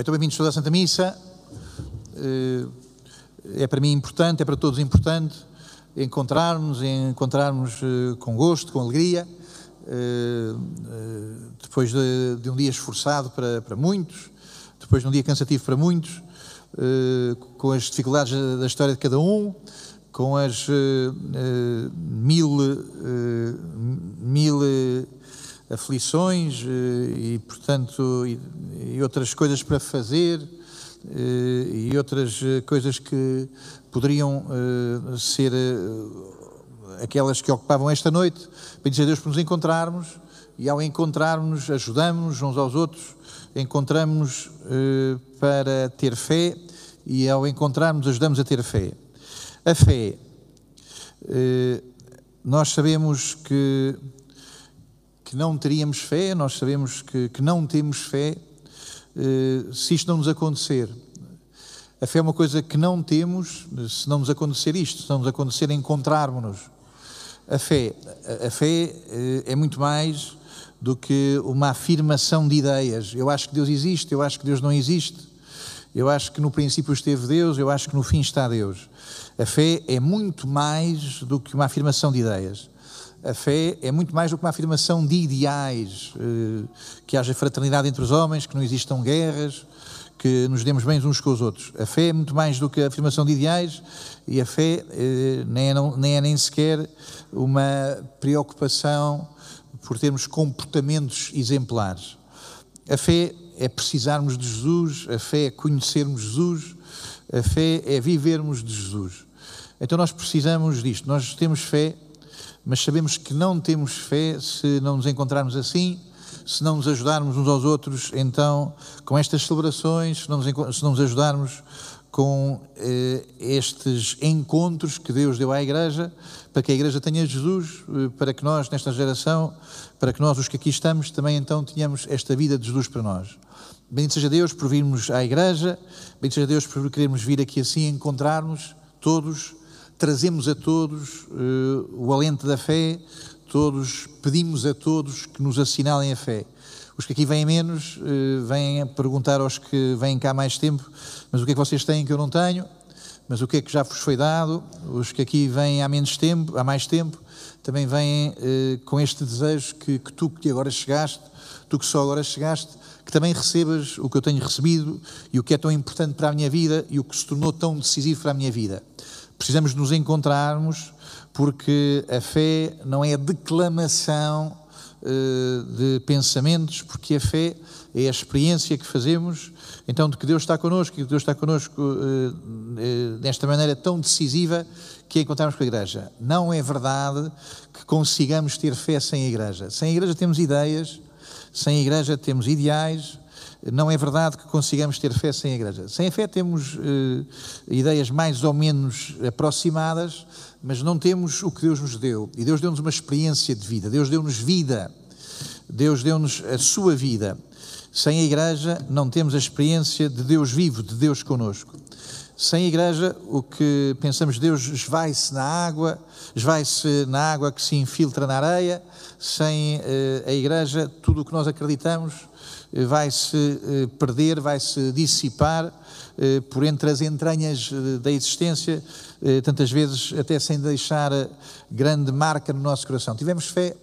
Então, bem-vindos toda a Santa Missa. Eh, é para mim importante, é para todos importante encontrarmos, encontrarmos eh, com gosto, com alegria, eh, depois de, de um dia esforçado para, para, muitos, depois de um dia cansativo para muitos, com as dificuldades da história de cada um, com as mil, mil aflições e, portanto, e, e outras coisas para fazer eh, e outras eh, coisas que poderiam eh, ser aquelas que ocupavam esta noite. Pedir a Deus por nos encontrarmos e ao encontrarmos ajudamos uns aos outros, encontramos para ter fé e ao encontrarmos ajudamos a ter fé. A fé, nós sabemos que, que não teríamos fé, nós sabemos que, que não temos fé eh, se isto não nos acontecer. A fé é uma coisa que não temos se não nos acontecer isto, se não nos acontecer encontrarmos-nos. A fé, a fé eh, é muito mais do que uma afirmação de ideias. Eu acho que Deus existe, eu acho que Deus não existe. Eu acho que no princípio esteve Deus, eu acho que no fim está Deus. A fé é muito mais do que uma afirmação de ideias. A fé é muito mais do que uma afirmação de ideais, eh, que haja fraternidade entre os homens, que não existam guerras, que nos demos bem uns com os outros. A fé é muito mais do que a afirmação de ideais e a fé eh, nem é, nem, é nem sequer uma preocupação por termos comportamentos exemplares. A fé é precisarmos de Jesus, a fé é conhecermos Jesus, a fé é vivermos de Jesus. Então nós precisamos disto, nós temos fé mas sabemos que não temos fé se não nos encontrarmos assim, se não nos ajudarmos uns aos outros, então, com estas celebrações, se não nos, se não nos ajudarmos com eh, estes encontros que Deus deu à Igreja, para que a Igreja tenha Jesus, eh, para que nós, nesta geração, para que nós, os que aqui estamos, também então tenhamos esta vida de Jesus para nós. Bendito seja Deus por virmos à Igreja, bendito seja Deus por querermos vir aqui assim encontrar-nos todos trazemos a todos uh, o alento da fé, todos pedimos a todos que nos assinalem a fé. Os que aqui vêm menos uh, vêm perguntar aos que vêm cá mais tempo, mas o que é que vocês têm que eu não tenho? Mas o que é que já vos foi dado? Os que aqui vêm há menos tempo, há mais tempo, também vêm uh, com este desejo que, que tu que agora chegaste, tu que só agora chegaste, que também recebas o que eu tenho recebido e o que é tão importante para a minha vida e o que se tornou tão decisivo para a minha vida. Precisamos nos encontrarmos porque a fé não é uh, de pensamentos, porque a fé é a experiência que fazemos, então, de que Deus está connosco e que Deus está connosco uh, uh, desta maneira tão decisiva que encontrarmos com a Igreja. Não é verdade que consigamos ter fé sem a Igreja. Sem a Igreja temos ideias, sem a Igreja temos ideais, não é verdade que consigamos ter fé sem a igreja. Sem a fé temos eh, ideias mais ou menos aproximadas, mas não temos o que Deus nos deu. E Deus deu-nos uma experiência de vida, Deus deu-nos vida, Deus deu-nos a sua vida. Sem a igreja não temos a experiência de Deus vivo, de Deus conosco. Sem a igreja, o que pensamos, Deus esvai-se na água, esvai-se na água que se infiltra na areia. Sem eh, a igreja, tudo o que nós acreditamos vai se eh, perder, vai se dissipar eh, por entre as entranhas da existência, tantas vezes até sem deixar grande marca no nosso coração. Tivemos fé,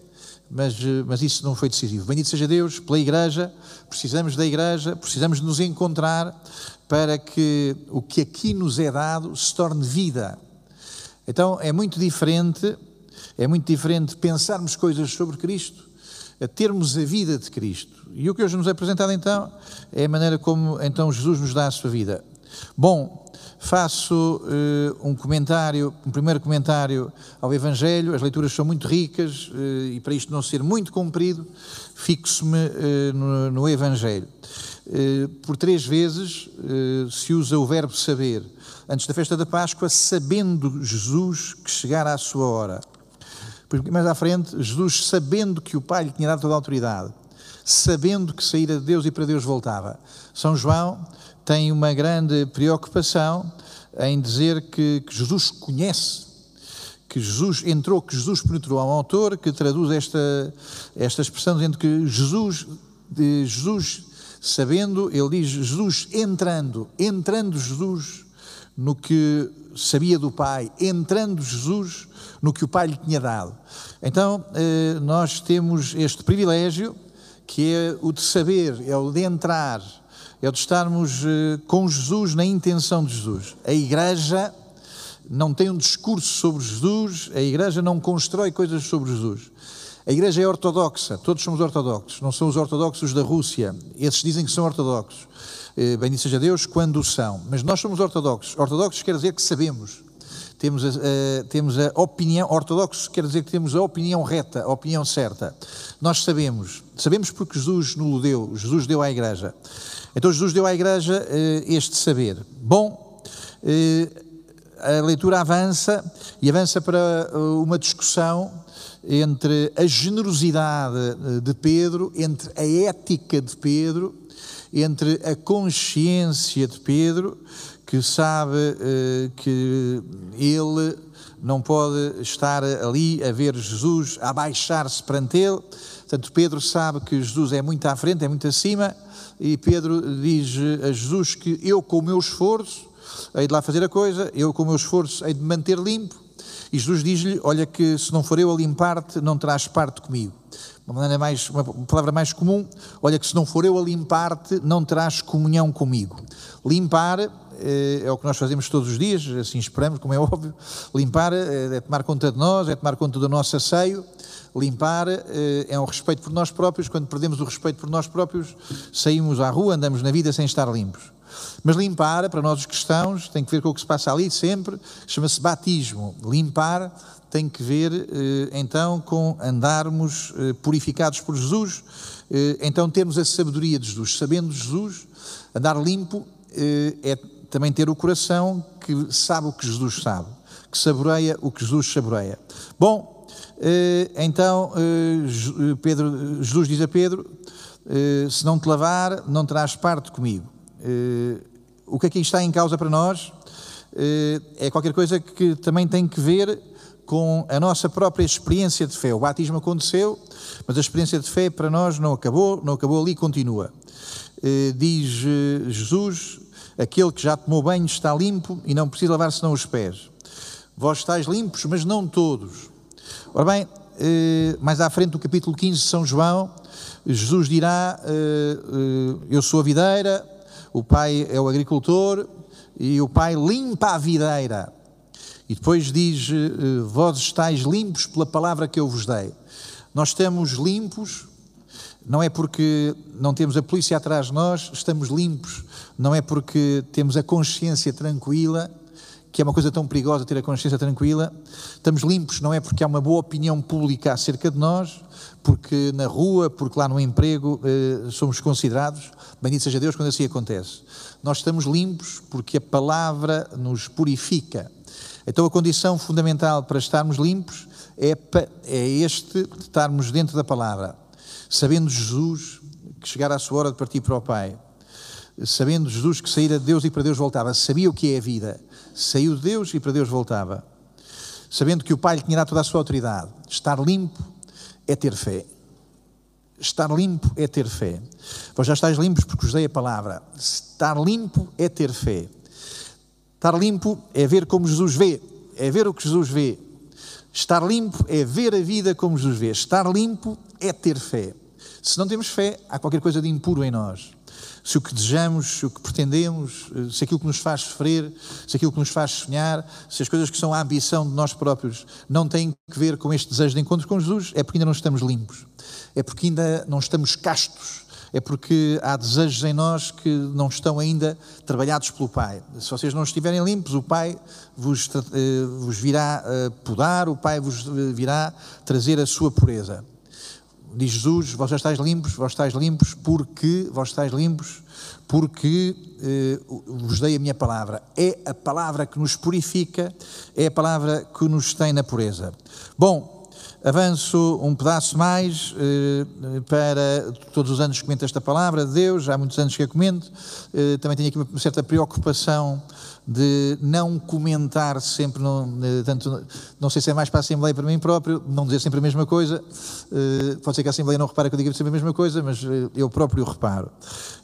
mas, mas isso não foi decisivo. Bendito seja Deus pela Igreja, precisamos da Igreja, precisamos de nos encontrar para que o que aqui nos é dado se torne vida. Então é muito diferente, é muito diferente pensarmos coisas sobre Cristo a termos a vida de Cristo. E o que hoje nos é apresentado então é a maneira como então Jesus nos dá a sua vida. Bom, faço uh, um comentário, um primeiro comentário ao Evangelho, as leituras são muito ricas uh, e para isto não ser muito comprido, fixo-me uh, no, no, Evangelho. por três vezes se usa o verbo saber. Antes da festa da Páscoa, sabendo Jesus que chegara a sua hora. Porque mais à frente, Jesus, sabendo que o Pai lhe tinha dado toda a autoridade, sabendo que saíra de Deus e para Deus voltava. São João tem uma grande preocupação em dizer que, que Jesus conhece, que Jesus entrou, que Jesus penetrou. Há um autor que traduz esta, esta expressão dizendo que Jesus, Jesus sabendo, ele diz, Jesus entrando, entrando Jesus no que sabia do Pai, entrando Jesus no que o Pai lhe tinha dado. Então, eh, nós temos este privilégio, que é o de saber, é o de entrar, é o de estarmos eh, com Jesus na intenção de Jesus. A Igreja não tem um discurso sobre Jesus, a Igreja não constrói coisas sobre Jesus. A Igreja é ortodoxa, todos somos ortodoxos, não são os ortodoxos da Rússia, esses dizem que são ortodoxos. Eh, bendito seja Deus quando são, mas nós somos ortodoxos. Ortodoxos quer dizer que sabemos, temos a, a, temos a opinião, ortodoxo quer dizer que temos a opinião reta, a opinião certa. Nós sabemos, sabemos porque Jesus nos deu, Jesus deu à Igreja. Então Jesus deu à Igreja eh, este saber. Bom, eh, a leitura avança e avança para uma discussão entre a generosidade eh, de Pedro, entre a ética de Pedro, entre a consciência de Pedro, que sabe eh, que ele não pode estar ali a ver Jesus, abaixar-se perante ele. Portanto, Pedro sabe que Jesus é muito à frente, é muito acima, e Pedro diz a Jesus que eu, com o meu esforço, hei de lá fazer a coisa, eu, com o meu esforço, hei de manter limpo, e Jesus diz-lhe: Olha, que se não for eu a limpar-te, não terás parte comigo. Uma, maneira mais, uma palavra mais comum: Olha, que se não for eu a limpar-te, não terás comunhão comigo. Limpar eh, é o que nós fazemos todos os dias, assim esperamos, como é óbvio. Limpar eh, é tomar conta de nós, é tomar conta do nosso asseio. Limpar eh, é um respeito por nós próprios. Quando perdemos o respeito por nós próprios, saímos à rua, andamos na vida sem estar limpos. Mas limpar, para nós os cristãos, tem que ver com o que se passa ali sempre, chama-se batismo. Limpar tem que ver, eh, então, com andarmos eh, purificados por Jesus, então termos a sabedoria de Jesus. Sabendo Jesus, andar limpo é também ter o coração que sabe o que Jesus sabe, que saboreia o que Jesus saboreia. Bom, então, Pedro, Jesus diz a Pedro: se não te lavar, não terás parte comigo. O que aqui está em causa para nós é qualquer coisa que também tem que ver com a nossa própria experiência de fé. O batismo aconteceu, mas a experiência de fé para nós não acabou, não acabou ali, continua. Diz Jesus: aquele que já tomou banho está limpo e não precisa lavar senão os pés. Vós estáis limpos, mas não todos. Ora bem, mais à frente do capítulo 15 de São João, Jesus dirá: Eu sou a videira, o pai é o agricultor e o pai limpa a videira. E depois diz: eh, Vós estáis limpos pela palavra que eu vos dei. Nós estamos limpos, não é porque não temos a polícia atrás de nós, estamos limpos, não é porque temos a consciência tranquila, que é uma coisa tão perigosa ter a consciência tranquila. Estamos limpos, não é porque há uma boa opinião pública acerca de nós, porque na rua, porque lá no emprego eh, somos considerados. Bendito seja Deus quando assim acontece. Nós estamos limpos porque a palavra nos purifica. Então a condição fundamental para estarmos limpos é, é este de estarmos dentro da palavra. Sabendo Jesus que chegara a sua hora de partir para o Pai. Sabendo Jesus que saíra de Deus e para Deus voltava. Sabia o que é a vida. Saiu de Deus e para Deus voltava. Sabendo que o Pai lhe tinha dado toda a sua autoridade. Estar limpo é ter fé. Estar limpo é ter fé. Vós já estáis limpos porque vos dei a palavra. Estar limpo é ter fé. Estar limpo é ver como Jesus vê, é ver o que Jesus vê. Estar limpo é ver a vida como Jesus vê. Estar limpo é ter fé. Se não temos fé, há qualquer coisa de impuro em nós se o que desejamos, se o que pretendemos, se aquilo que nos faz sofrer, se aquilo que nos faz sonhar, se as coisas que são a ambição de nós próprios não têm que ver com este desejo de encontro com Jesus, é porque ainda não estamos limpos, é porque ainda não estamos castos, é porque há desejos em nós que não estão ainda trabalhados pelo Pai. Se vocês não estiverem limpos, o Pai vos, eh, vos virá eh, podar, o Pai vos eh, virá trazer a sua pureza diz Jesus, vós estáis limpos, vós estáis limpos porque, vós estáis limpos porque eh, vos dei a minha palavra. É a palavra que nos purifica, é a palavra que nos tem na pureza. Bom, Avanço um pedaço mais eh, para todos os anos que comento esta palavra de Deus, há muitos anos que a comento. Eh, também tenho aqui uma certa preocupação de não comentar sempre, não, tanto, não sei se é mais para a Assembleia para mim próprio, não dizer sempre a mesma coisa. Uh, pode ser que a Assembleia não repare que eu diga sempre a mesma coisa, mas uh, eu próprio reparo.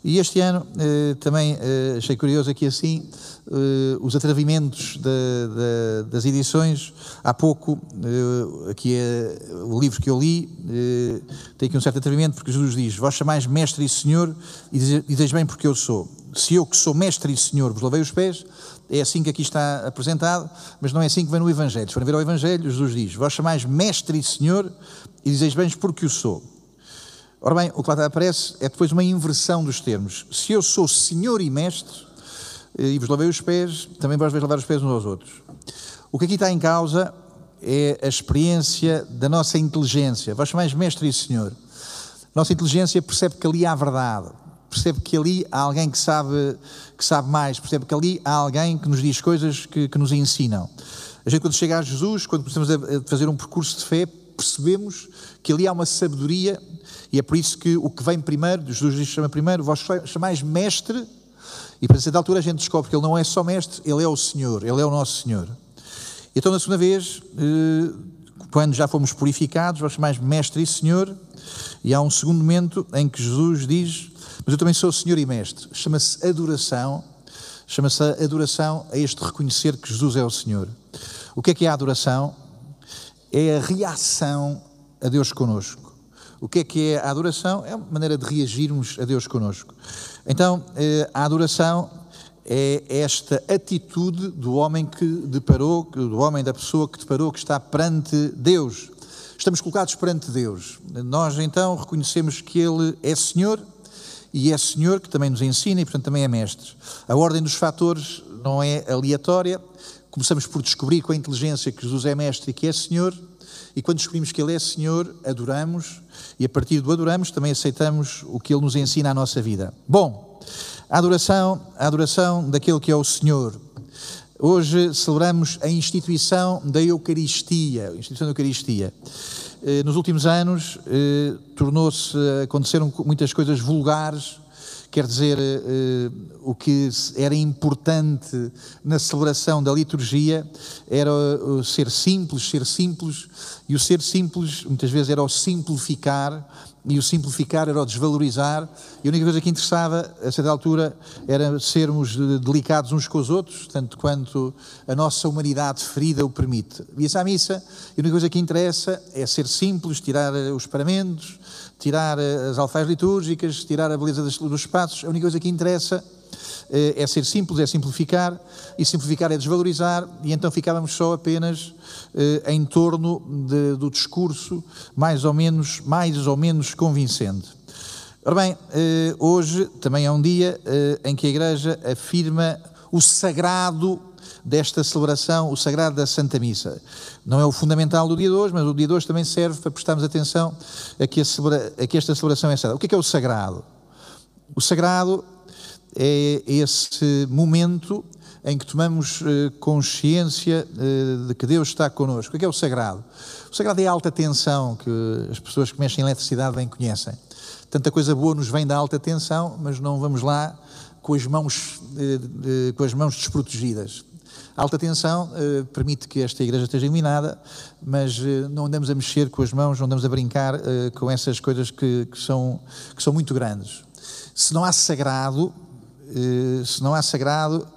E este ano também achei curioso aqui assim, os atrevimentos de, de, das edições. Há pouco, aqui é o livro que eu li, tem aqui um certo atrevimento, porque Jesus diz: Vós chamais mestre e senhor, e dizeis bem porque eu sou se eu que sou mestre e senhor vos lavei os pés, é assim que aqui está apresentado, mas não é assim que vem no Evangelho. Se forem ver ao Evangelho, Jesus diz: Vós chamais mestre e senhor e dizeis bem porque o sou. Ora bem, o que lá aparece é depois uma inversão dos termos. Se eu sou senhor e mestre eh, e vos lavei os pés, também vós vais lavar os pés uns aos outros. O que aqui está em causa é a experiência da nossa inteligência. Vós chamais mestre e senhor. Nossa inteligência percebe que ali há verdade percebe que ali há alguém que sabe, que sabe mais, percebe que ali há alguém que nos diz coisas que, que nos ensinam. A gente, quando chega a Jesus, quando começamos a fazer um percurso de fé, percebemos que ali há uma sabedoria, e é por isso que o que vem primeiro, Jesus diz chama primeiro, vós chamais mestre, e para certa altura a gente descobre que ele não é só mestre, ele é o Senhor, ele é o nosso Senhor. Então, na segunda vez, eh, quando já fomos purificados, vós chamais mestre e Senhor, e há um segundo momento em que Jesus diz mas eu também sou Senhor e Mestre. Chama-se adoração, chama-se adoração a este reconhecer que Jesus é o Senhor. O que é que é a adoração? É a reação a Deus conosco. O que é que é a adoração? É uma maneira de reagirmos a Deus conosco. Então, eh, a adoração é esta atitude do homem que deparou, do homem, da pessoa que deparou, que está perante Deus. Estamos colocados perante Deus. Nós então reconhecemos que Ele é Senhor e é Senhor que também nos ensina e, portanto, também é Mestre. A ordem dos fatores não é aleatória. Começamos por descobrir com a inteligência que Jesus é Mestre e que é Senhor, e quando descobrimos que Ele é Senhor, adoramos, e a partir do adoramos também aceitamos o que Ele nos ensina à nossa vida. Bom, a adoração, a adoração daquele que é o Senhor. Hoje celebramos a instituição da Eucaristia, a instituição da Eucaristia. Eh, nos últimos anos eh, tornou-se, aconteceram muitas coisas vulgares, quer dizer, eh, o que era importante na celebração da liturgia era ser simples, ser simples, e o ser simples muitas vezes era o simplificar, e o simplificar era o desvalorizar, e a única coisa que interessava, a certa altura, era sermos delicados uns com os outros, tanto quanto a nossa humanidade ferida o permite. Via-se à missa, e a única coisa que interessa é ser simples, tirar eh, os paramentos, tirar eh, as alfaias litúrgicas, tirar a beleza dos espaços, a única coisa que interessa eh, é ser simples, é simplificar, e simplificar é desvalorizar, e então ficávamos só apenas eh, em torno de, do discurso mais ou menos, mais ou menos convincente. Ora bem, eh, hoje também é um dia em que a Igreja afirma o sagrado desta celebração, o sagrado da Santa Missa. Não é o fundamental do dia de hoje, mas o dia de hoje também serve para prestarmos atenção a que, a celebra, a que esta celebração é sagrada. O que é, que é o sagrado? O sagrado é esse momento em que tomamos eh, consciência eh, de que Deus está connosco. O que é o sagrado? O sagrado é a alta tensão, que as pessoas que mexem em eletricidade bem conhecem. Tanta coisa boa nos vem da alta tensão, mas não vamos lá com as mãos, eh, com as mãos desprotegidas. A alta tensão permite que esta igreja esteja iluminada, mas não andamos a mexer com as mãos, não andamos a brincar com essas coisas que, que, são, que são muito grandes. Se não há sagrado, se não há sagrado,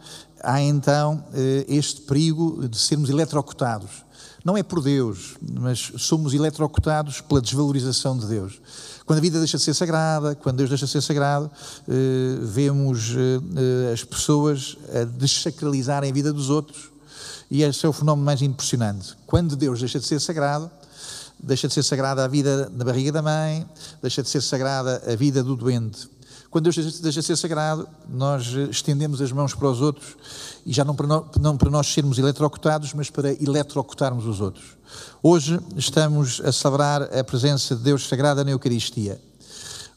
há então eh, este perigo de sermos eletrocutados. Não é por Deus, mas somos eletrocutados pela desvalorização de Deus. Quando a vida deixa de ser sagrada, quando Deus deixa de ser sagrado, eh, vemos as pessoas a desacralizarem a vida dos outros e esse é o fenómeno mais impressionante. Quando Deus deixa de ser sagrado, deixa de ser sagrada a vida na barriga da mãe, deixa de ser sagrada a vida do doente. Quando Deus deixa de ser sagrado, nós estendemos as mãos para os outros e já não para, nós, não para nós sermos eletrocutados, mas para eletrocutarmos os outros. Hoje estamos a celebrar a presença de Deus sagrada na Eucaristia.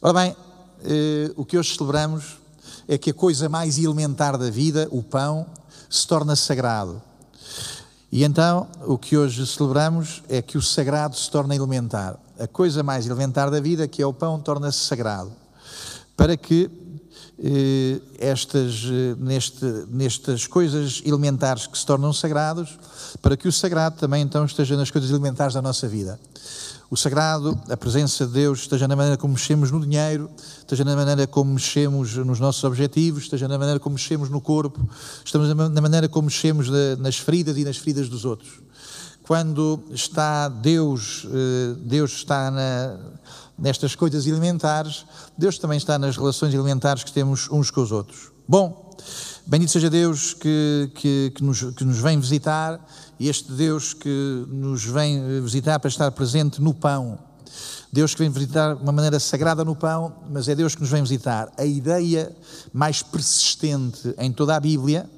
Ora bem, eh, o que hoje celebramos é que a coisa mais elementar da vida, o pão, se torna sagrado. E então, o que hoje celebramos é que o sagrado se torna elementar. A coisa mais elementar da vida, que é o pão, torna-se sagrado. Para que eh, estas, eh, neste, nestas coisas elementares que se tornam sagrados, para que o sagrado também então esteja nas coisas elementares da nossa vida. O sagrado, a presença de Deus, esteja na maneira como mexemos no dinheiro, esteja na maneira como mexemos nos nossos objetivos, esteja na maneira como mexemos no corpo, estamos na maneira como mexemos nas feridas e nas feridas dos outros. Quando está Deus, eh, Deus está na, nestas coisas elementares, Deus também está nas relações elementares que temos uns com os outros. Bom, bendito seja Deus que, que, que, nos, que nos vem visitar e este Deus que nos vem visitar para estar presente no pão. Deus que vem visitar de uma maneira sagrada no pão, mas é Deus que nos vem visitar. A ideia mais persistente em toda a Bíblia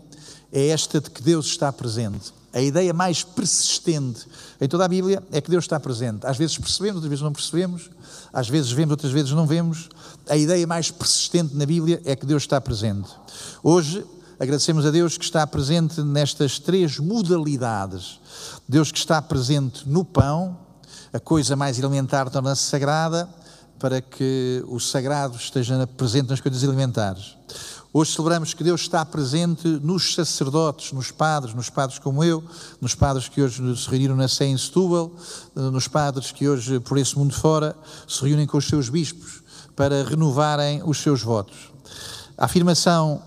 é esta de que Deus está presente. A ideia mais persistente em toda a Bíblia é que Deus está presente. Às vezes percebemos, outras vezes não percebemos, às vezes vemos, outras vezes não vemos. A ideia mais persistente na Bíblia é que Deus está presente. Hoje, Agradecemos a Deus que está presente nestas três modalidades. Deus que está presente no pão, a coisa mais elementar torna-se sagrada, para que o sagrado esteja presente nas coisas elementares. Hoje celebramos que Deus está presente nos sacerdotes, nos padres, nos padres como eu, nos padres que hoje se reuniram na Sé em Setúbal, nos padres que hoje, por esse mundo fora, se reúnem com os seus bispos para renovarem os seus votos. A afirmação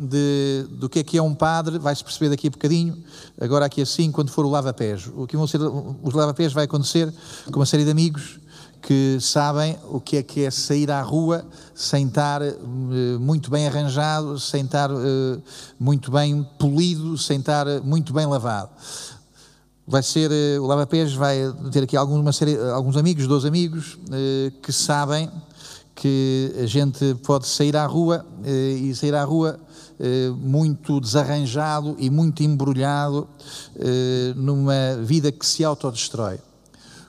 de, do que é que é um padre, vai-se perceber daqui a bocadinho, agora aqui assim, quando for o lava-pés. O que vão ser os lava-pés vai acontecer com uma série de amigos que sabem o que é que é sair à rua sem estar uh, muito bem arranjado, sem estar uh, muito bem polido, sem estar muito bem lavado. Vai ser, o lava-pés vai ter aqui alguma série, alguns amigos, dois amigos, que sabem que a gente pode sair à rua e sair à rua eh, muito desarranjado e muito embrulhado eh, numa vida que se autodestrói.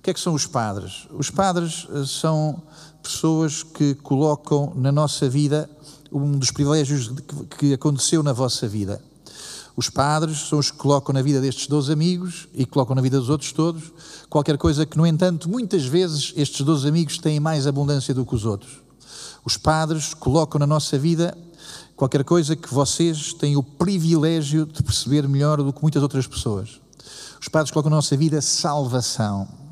Que é que são os padres? Os padres eh, são pessoas que colocam na nossa vida um dos privilégios que aconteceu na vossa vida. Os padres são os que colocam na vida destes dois amigos e colocam na vida dos outros todos qualquer coisa que, no entanto, muitas vezes estes dois amigos têm mais abundância do que os outros. Os padres colocam na nossa vida qualquer coisa que vocês têm o privilégio de perceber melhor do que muitas outras pessoas. Os padres colocam na nossa vida salvação.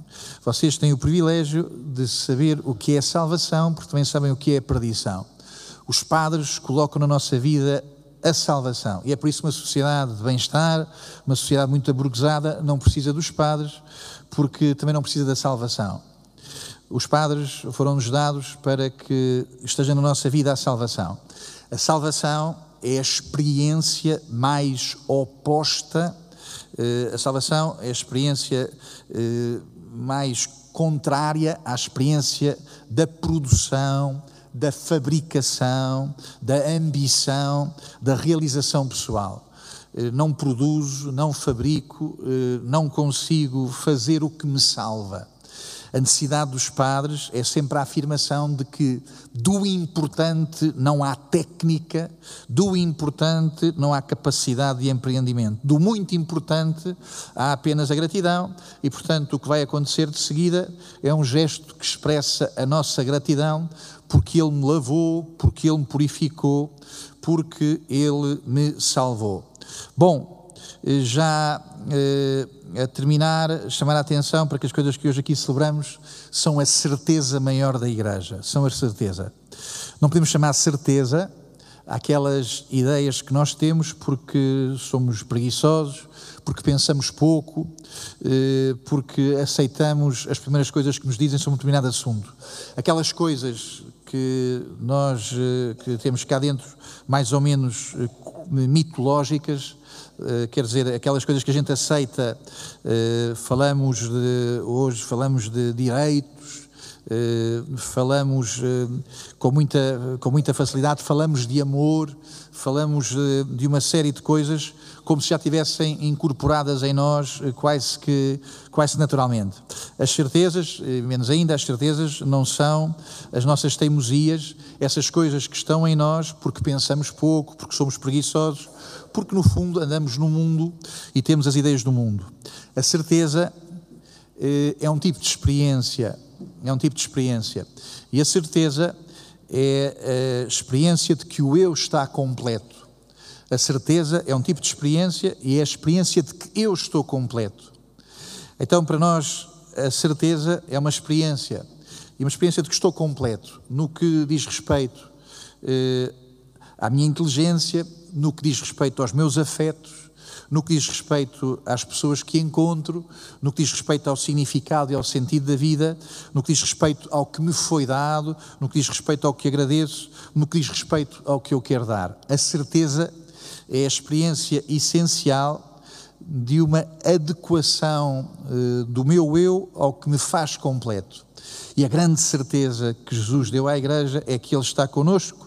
Vocês têm o privilégio de saber o que é salvação, porque também sabem o que é perdição. Os padres colocam na nossa vida a salvação. E é por isso que uma sociedade de bem-estar, uma sociedade muito aburguesada, não precisa dos padres, porque também não precisa da salvação. Os padres foram-nos dados para que esteja na nossa vida a salvação. A salvação é a experiência mais oposta, eh, a salvação é a experiência eh, mais contrária à experiência da produção, da fabricação, da ambição, da realização pessoal. Eh, não produzo, não fabrico, não consigo fazer o que me salva. A necessidade dos padres é sempre a afirmação de que do importante não há técnica, do importante não há capacidade de empreendimento, do muito importante há apenas a gratidão e, portanto, o que vai acontecer de seguida é um gesto que expressa a nossa gratidão porque Ele me lavou, porque Ele me purificou, porque Ele me salvou. Bom, já eh, a terminar, chamar a atenção para que as coisas que hoje aqui celebramos são a certeza maior da Igreja, são a certeza. Não podemos chamar certeza aquelas ideias que nós temos porque somos preguiçosos, porque pensamos pouco, eh, porque aceitamos as primeiras coisas que nos dizem sobre um determinado assunto. Aquelas coisas que nós eh, que temos cá dentro, mais ou menos mitológicas, quer dizer, aquelas coisas que a gente aceita, eh, falamos de, hoje falamos de direitos, Uh, falamos com, muita, com muita facilidade, falamos de amor, falamos de uma série de coisas como se já tivessem incorporadas em nós quase que quase naturalmente. As certezas, menos ainda, as certezas não são as nossas teimosias, essas coisas que estão em nós porque pensamos pouco, porque somos preguiçosos, porque no fundo andamos no mundo e temos as ideias do mundo. A certeza é um tipo de experiência é um tipo de experiência. E a certeza é a experiência de que o eu está completo. A certeza é um tipo de experiência e é a experiência de que eu estou completo. Então, para nós, a certeza é uma experiência. E uma experiência de que estou completo no que diz respeito eh, à minha inteligência, no que diz respeito aos meus afetos, no que diz respeito às pessoas que encontro, no que diz respeito ao significado e ao sentido da vida, no que diz respeito ao que me foi dado, no que diz respeito ao que agradeço, no que diz respeito ao que eu quero dar. A certeza é a experiência essencial de uma adequação uh, do meu eu ao que me faz completo. E a grande certeza que Jesus deu à Igreja é que Ele está conosco.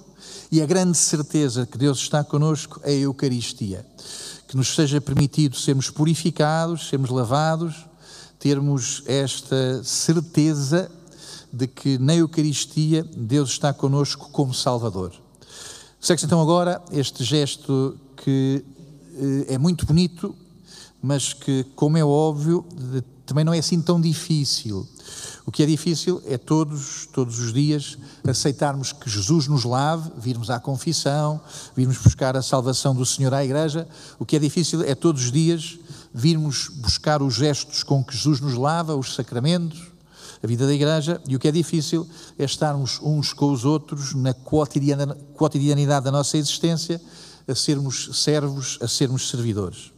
E a grande certeza que Deus está conosco é a Eucaristia que nos seja permitido sermos purificados, sermos lavados, termos esta certeza de que na Eucaristia Deus está conosco como Salvador. Segue-se então agora este gesto que eh, é muito bonito, mas que, como é óbvio, também não é assim tão difícil. O que é difícil é todos, todos os dias, aceitarmos que Jesus nos lave, virmos à confissão, virmos buscar a salvação do Senhor à igreja. O que é difícil é todos os dias virmos buscar os gestos com que Jesus nos lava, os sacramentos, a vida da igreja. E o que é difícil é estarmos uns com os outros na cotidianidade da nossa existência, a sermos servos, a sermos servidores.